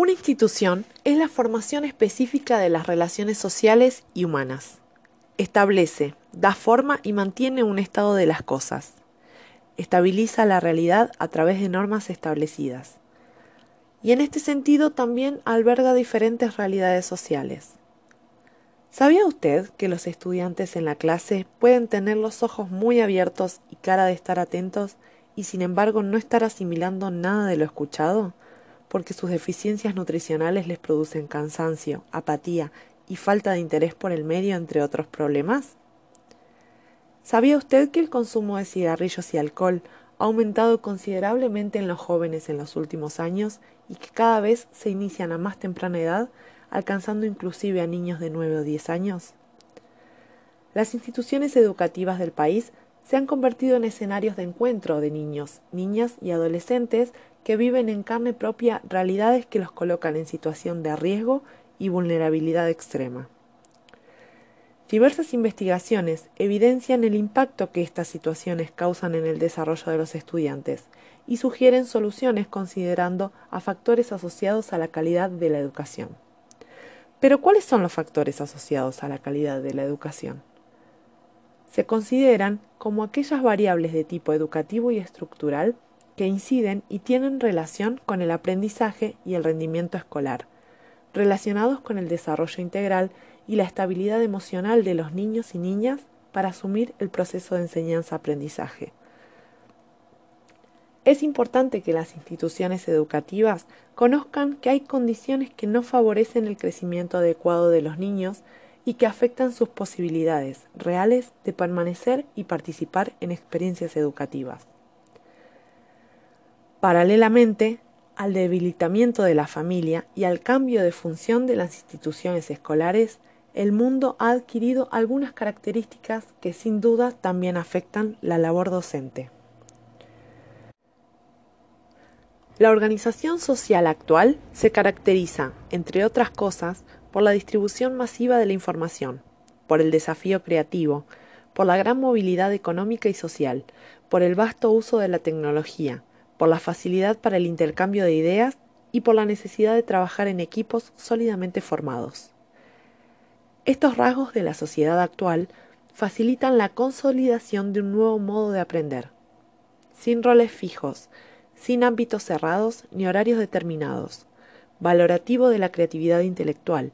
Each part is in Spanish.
Una institución es la formación específica de las relaciones sociales y humanas. Establece, da forma y mantiene un estado de las cosas. Estabiliza la realidad a través de normas establecidas. Y en este sentido también alberga diferentes realidades sociales. ¿Sabía usted que los estudiantes en la clase pueden tener los ojos muy abiertos y cara de estar atentos y sin embargo no estar asimilando nada de lo escuchado? Porque sus deficiencias nutricionales les producen cansancio, apatía y falta de interés por el medio, entre otros problemas. ¿Sabía usted que el consumo de cigarrillos y alcohol ha aumentado considerablemente en los jóvenes en los últimos años y que cada vez se inician a más temprana edad alcanzando inclusive a niños de 9 o 10 años? Las instituciones educativas del país se han convertido en escenarios de encuentro de niños, niñas y adolescentes que viven en carne propia realidades que los colocan en situación de riesgo y vulnerabilidad extrema. Diversas investigaciones evidencian el impacto que estas situaciones causan en el desarrollo de los estudiantes y sugieren soluciones considerando a factores asociados a la calidad de la educación. Pero ¿cuáles son los factores asociados a la calidad de la educación? Se consideran como aquellas variables de tipo educativo y estructural que inciden y tienen relación con el aprendizaje y el rendimiento escolar, relacionados con el desarrollo integral y la estabilidad emocional de los niños y niñas para asumir el proceso de enseñanza-aprendizaje. Es importante que las instituciones educativas conozcan que hay condiciones que no favorecen el crecimiento adecuado de los niños y que afectan sus posibilidades reales de permanecer y participar en experiencias educativas. Paralelamente al debilitamiento de la familia y al cambio de función de las instituciones escolares, el mundo ha adquirido algunas características que sin duda también afectan la labor docente. La organización social actual se caracteriza, entre otras cosas, por la distribución masiva de la información, por el desafío creativo, por la gran movilidad económica y social, por el vasto uso de la tecnología, por la facilidad para el intercambio de ideas y por la necesidad de trabajar en equipos sólidamente formados. Estos rasgos de la sociedad actual facilitan la consolidación de un nuevo modo de aprender, sin roles fijos, sin ámbitos cerrados ni horarios determinados, valorativo de la creatividad intelectual,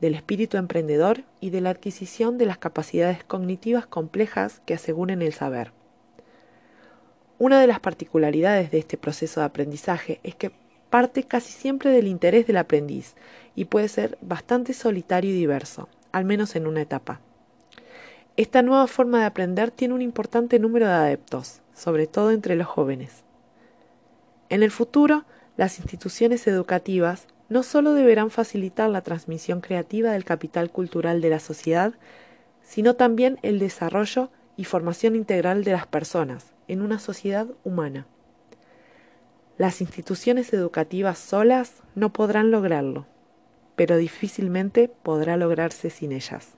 del espíritu emprendedor y de la adquisición de las capacidades cognitivas complejas que aseguren el saber. Una de las particularidades de este proceso de aprendizaje es que parte casi siempre del interés del aprendiz y puede ser bastante solitario y diverso, al menos en una etapa. Esta nueva forma de aprender tiene un importante número de adeptos, sobre todo entre los jóvenes. En el futuro, las instituciones educativas no solo deberán facilitar la transmisión creativa del capital cultural de la sociedad, sino también el desarrollo y formación integral de las personas en una sociedad humana. Las instituciones educativas solas no podrán lograrlo, pero difícilmente podrá lograrse sin ellas.